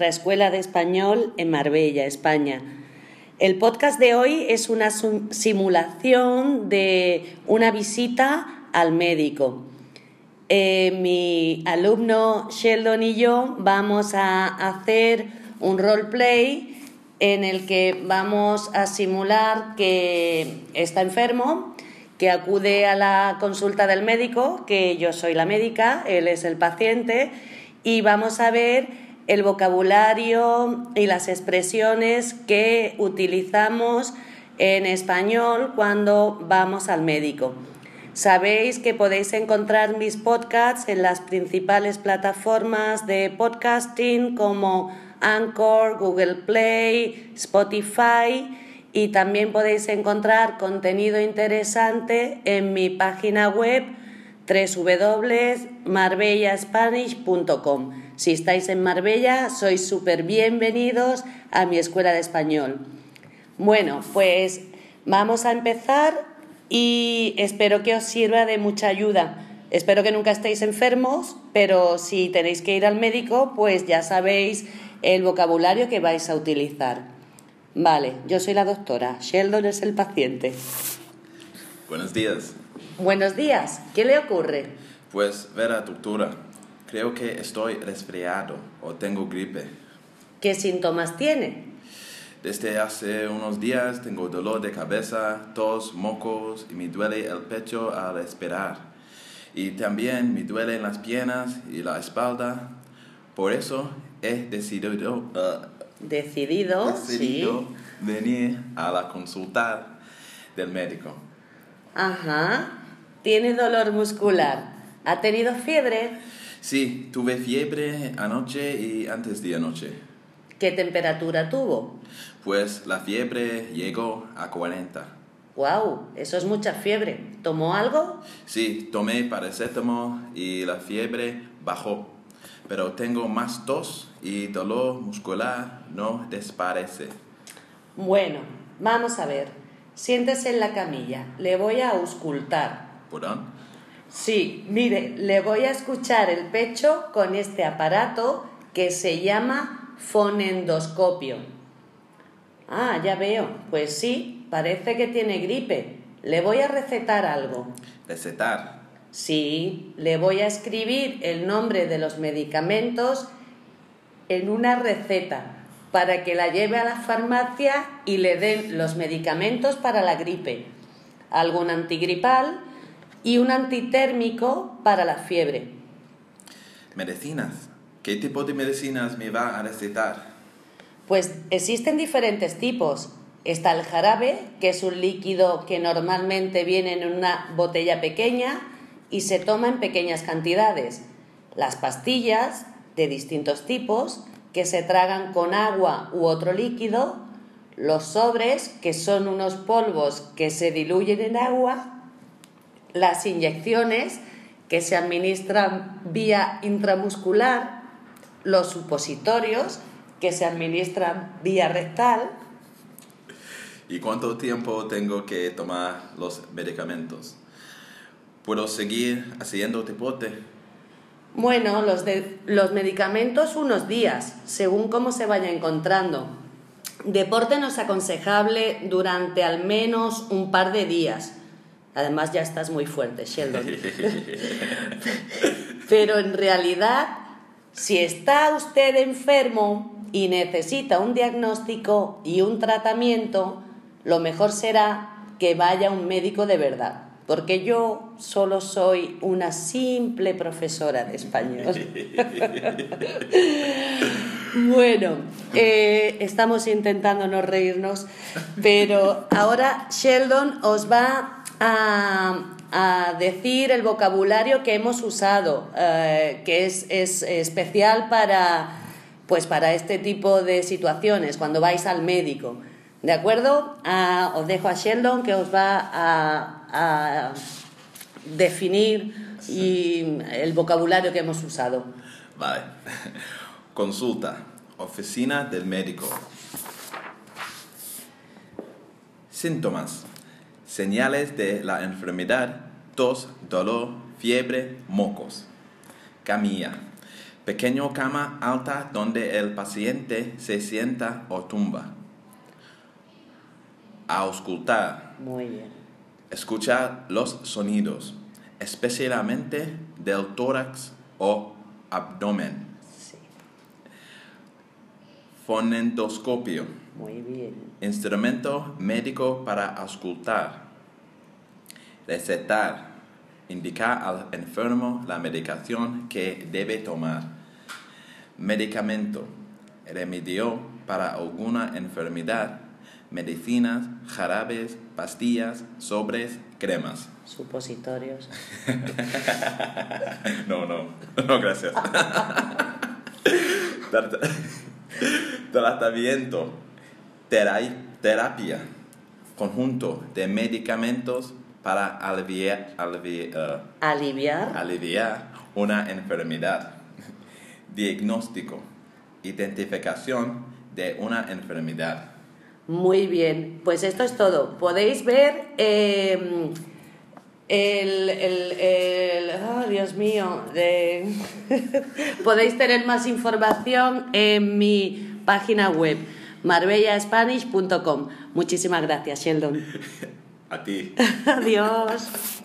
nuestra escuela de español en Marbella, España. El podcast de hoy es una simulación de una visita al médico. Eh, mi alumno Sheldon y yo vamos a hacer un roleplay en el que vamos a simular que está enfermo, que acude a la consulta del médico, que yo soy la médica, él es el paciente, y vamos a ver el vocabulario y las expresiones que utilizamos en español cuando vamos al médico. Sabéis que podéis encontrar mis podcasts en las principales plataformas de podcasting como Anchor, Google Play, Spotify y también podéis encontrar contenido interesante en mi página web www.marbellaspanish.com. Si estáis en Marbella, sois súper bienvenidos a mi escuela de español. Bueno, pues vamos a empezar y espero que os sirva de mucha ayuda. Espero que nunca estéis enfermos, pero si tenéis que ir al médico, pues ya sabéis el vocabulario que vais a utilizar. Vale, yo soy la doctora, Sheldon es el paciente. Buenos días. Buenos días, ¿qué le ocurre? Pues, Vera, doctora, creo que estoy resfriado o tengo gripe. ¿Qué síntomas tiene? Desde hace unos días tengo dolor de cabeza, tos, mocos y me duele el pecho al respirar. Y también me duelen las piernas y la espalda. Por eso he decidido, uh, decidido, decidido venir a la consulta del médico. Ajá. Tiene dolor muscular. ¿Ha tenido fiebre? Sí, tuve fiebre anoche y antes de anoche. ¿Qué temperatura tuvo? Pues la fiebre llegó a 40. ¡Wow! Eso es mucha fiebre. ¿Tomó algo? Sí, tomé paracetamol y la fiebre bajó. Pero tengo más tos y dolor muscular no desaparece. Bueno, vamos a ver. Siéntese en la camilla. Le voy a auscultar. ¿Perdón? Sí, mire, le voy a escuchar el pecho con este aparato que se llama fonendoscopio. Ah, ya veo. Pues sí, parece que tiene gripe. Le voy a recetar algo. ¿Recetar? Sí, le voy a escribir el nombre de los medicamentos en una receta para que la lleve a la farmacia y le den los medicamentos para la gripe, algún antigripal y un antitérmico para la fiebre. ¿Medicinas? ¿Qué tipo de medicinas me va a recetar? Pues existen diferentes tipos. Está el jarabe, que es un líquido que normalmente viene en una botella pequeña y se toma en pequeñas cantidades. Las pastillas, de distintos tipos, que se tragan con agua u otro líquido. Los sobres, que son unos polvos que se diluyen en agua. Las inyecciones, que se administran vía intramuscular. Los supositorios, que se administran vía rectal. ¿Y cuánto tiempo tengo que tomar los medicamentos? ¿Puedo seguir haciendo deporte? Bueno, los, de, los medicamentos unos días, según cómo se vaya encontrando. Deporte no es aconsejable durante al menos un par de días. Además ya estás muy fuerte, Sheldon. Pero en realidad, si está usted enfermo y necesita un diagnóstico y un tratamiento, lo mejor será que vaya a un médico de verdad porque yo solo soy una simple profesora de español. bueno, eh, estamos intentando no reírnos, pero ahora Sheldon os va a, decir el vocabulario que hemos usado, eh, que es, es especial para, pues para este tipo de situaciones, cuando vais al médico. ¿De acuerdo? Ah, os dejo a Sheldon que os va a, definir y el vocabulario que hemos usado. Vale. Consulta. Oficina del médico. Síntomas. Señales de la enfermedad. Tos, dolor, fiebre, mocos. Camilla. Pequeño cama alta donde el paciente se sienta o tumba. Auscultar. Muy bien. Escuchar los sonidos, especialmente del tórax o abdomen. Sí. Fonendoscopio. Muy bien. Instrumento médico para auscultar. Recetar. Indicar al enfermo la medicación que debe tomar. Medicamento. Remedio para alguna enfermedad. Medicinas, jarabes, pastillas, sobres, cremas. Supositorios. No, no, no, gracias. Trata- Tratamiento, terapia, conjunto de medicamentos para aliviar, alivi- eh, Aliviar. aliviar una enfermedad. Diagnóstico, identificación de una enfermedad. Muy bien, pues esto es todo. Podéis ver eh, el, el, el- oh, Dios mío, de- podéis tener más información en mi página web marbellaspanish.com. Muchísimas gracias, Sheldon. A ti. Adiós.